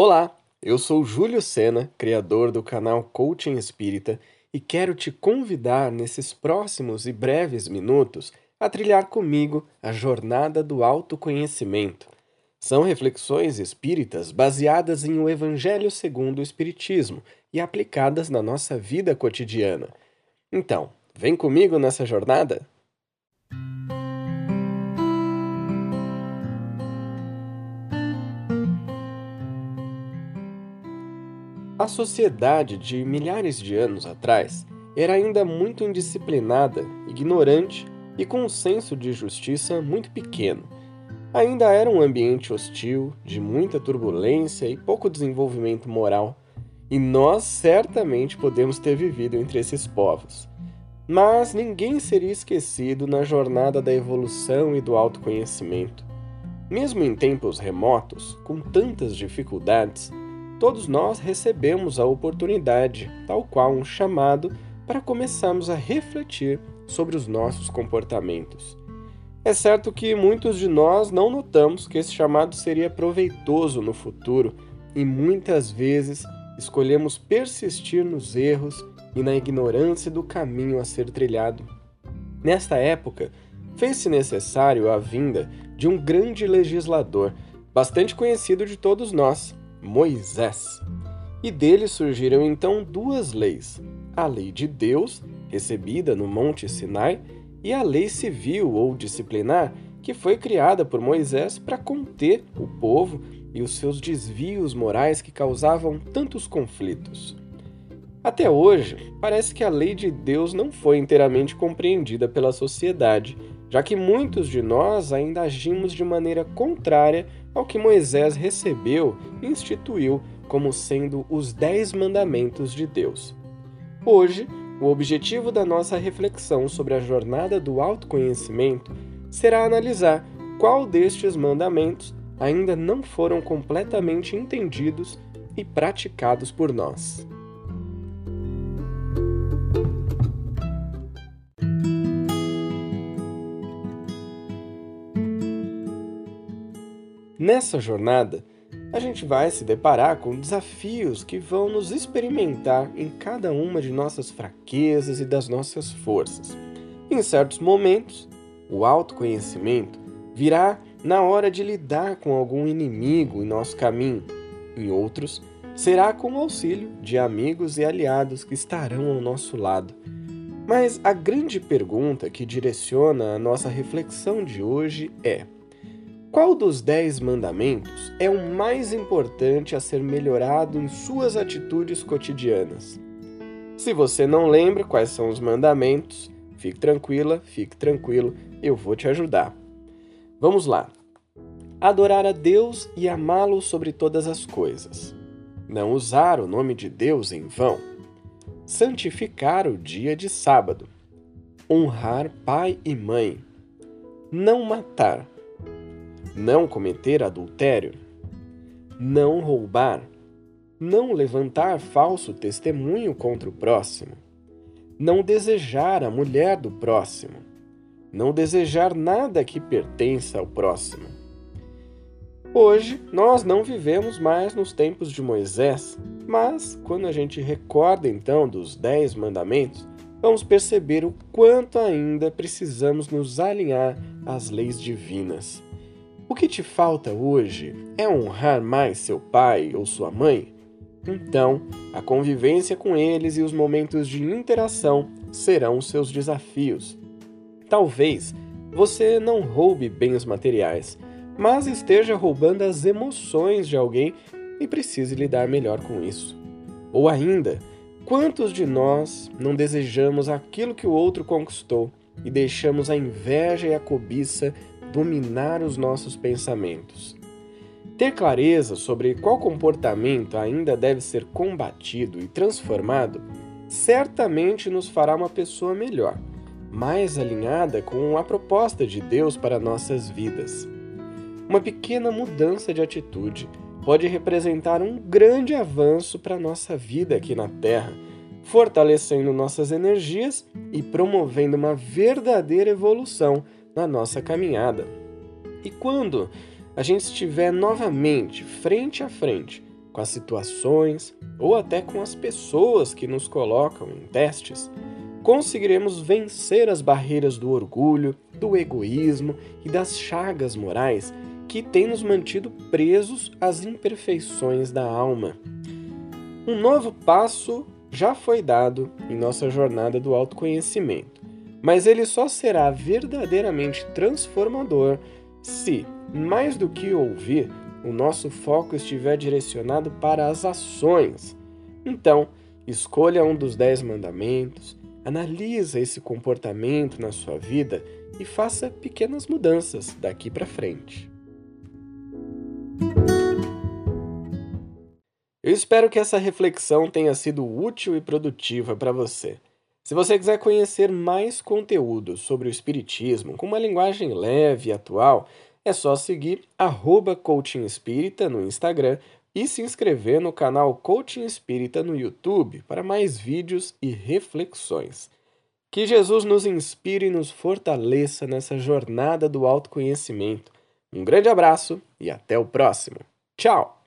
Olá, eu sou Júlio Sena, criador do canal Coaching Espírita, e quero te convidar nesses próximos e breves minutos a trilhar comigo a jornada do autoconhecimento. São reflexões espíritas baseadas em o Evangelho segundo o Espiritismo e aplicadas na nossa vida cotidiana. Então, vem comigo nessa jornada? A sociedade de milhares de anos atrás era ainda muito indisciplinada, ignorante e com um senso de justiça muito pequeno. Ainda era um ambiente hostil, de muita turbulência e pouco desenvolvimento moral, e nós certamente podemos ter vivido entre esses povos. Mas ninguém seria esquecido na jornada da evolução e do autoconhecimento. Mesmo em tempos remotos, com tantas dificuldades, todos nós recebemos a oportunidade, tal qual um chamado, para começarmos a refletir sobre os nossos comportamentos. É certo que muitos de nós não notamos que esse chamado seria proveitoso no futuro e muitas vezes escolhemos persistir nos erros e na ignorância do caminho a ser trilhado. Nesta época, fez-se necessário a vinda de um grande legislador, bastante conhecido de todos nós, Moisés. E dele surgiram então duas leis: a lei de Deus, recebida no Monte Sinai, e a lei civil ou disciplinar, que foi criada por Moisés para conter o povo e os seus desvios morais que causavam tantos conflitos. Até hoje, parece que a lei de Deus não foi inteiramente compreendida pela sociedade, já que muitos de nós ainda agimos de maneira contrária ao que Moisés recebeu e instituiu como sendo os Dez Mandamentos de Deus. Hoje, o objetivo da nossa reflexão sobre a jornada do autoconhecimento será analisar qual destes mandamentos ainda não foram completamente entendidos e praticados por nós. Nessa jornada, a gente vai se deparar com desafios que vão nos experimentar em cada uma de nossas fraquezas e das nossas forças. Em certos momentos, o autoconhecimento virá na hora de lidar com algum inimigo em nosso caminho. Em outros, será com o auxílio de amigos e aliados que estarão ao nosso lado. Mas a grande pergunta que direciona a nossa reflexão de hoje é: qual dos dez mandamentos é o mais importante a ser melhorado em suas atitudes cotidianas? Se você não lembra quais são os mandamentos, fique tranquila, fique tranquilo, eu vou te ajudar. Vamos lá. Adorar a Deus e amá-lo sobre todas as coisas. Não usar o nome de Deus em vão. Santificar o dia de sábado. Honrar pai e mãe. Não matar não cometer adultério, não roubar, não levantar falso testemunho contra o próximo, não desejar a mulher do próximo, não desejar nada que pertença ao próximo. Hoje, nós não vivemos mais nos tempos de Moisés, mas quando a gente recorda então dos Dez Mandamentos, vamos perceber o quanto ainda precisamos nos alinhar às leis divinas. O que te falta hoje é honrar mais seu pai ou sua mãe? Então, a convivência com eles e os momentos de interação serão seus desafios. Talvez você não roube bens materiais, mas esteja roubando as emoções de alguém e precise lidar melhor com isso. Ou ainda, quantos de nós não desejamos aquilo que o outro conquistou e deixamos a inveja e a cobiça dominar os nossos pensamentos. Ter clareza sobre qual comportamento ainda deve ser combatido e transformado certamente nos fará uma pessoa melhor, mais alinhada com a proposta de Deus para nossas vidas. Uma pequena mudança de atitude pode representar um grande avanço para nossa vida aqui na Terra, fortalecendo nossas energias e promovendo uma verdadeira evolução na nossa caminhada. E quando a gente estiver novamente frente a frente com as situações ou até com as pessoas que nos colocam em testes, conseguiremos vencer as barreiras do orgulho, do egoísmo e das chagas morais que têm nos mantido presos às imperfeições da alma. Um novo passo já foi dado em nossa jornada do autoconhecimento, mas ele só será verdadeiramente transformador se, mais do que ouvir, o nosso foco estiver direcionado para as ações. Então, escolha um dos dez mandamentos, analisa esse comportamento na sua vida e faça pequenas mudanças daqui para frente. Eu espero que essa reflexão tenha sido útil e produtiva para você. Se você quiser conhecer mais conteúdo sobre o Espiritismo com uma linguagem leve e atual, é só seguir arroba Coaching Espírita no Instagram e se inscrever no canal Coaching Espírita no YouTube para mais vídeos e reflexões. Que Jesus nos inspire e nos fortaleça nessa jornada do autoconhecimento. Um grande abraço e até o próximo. Tchau!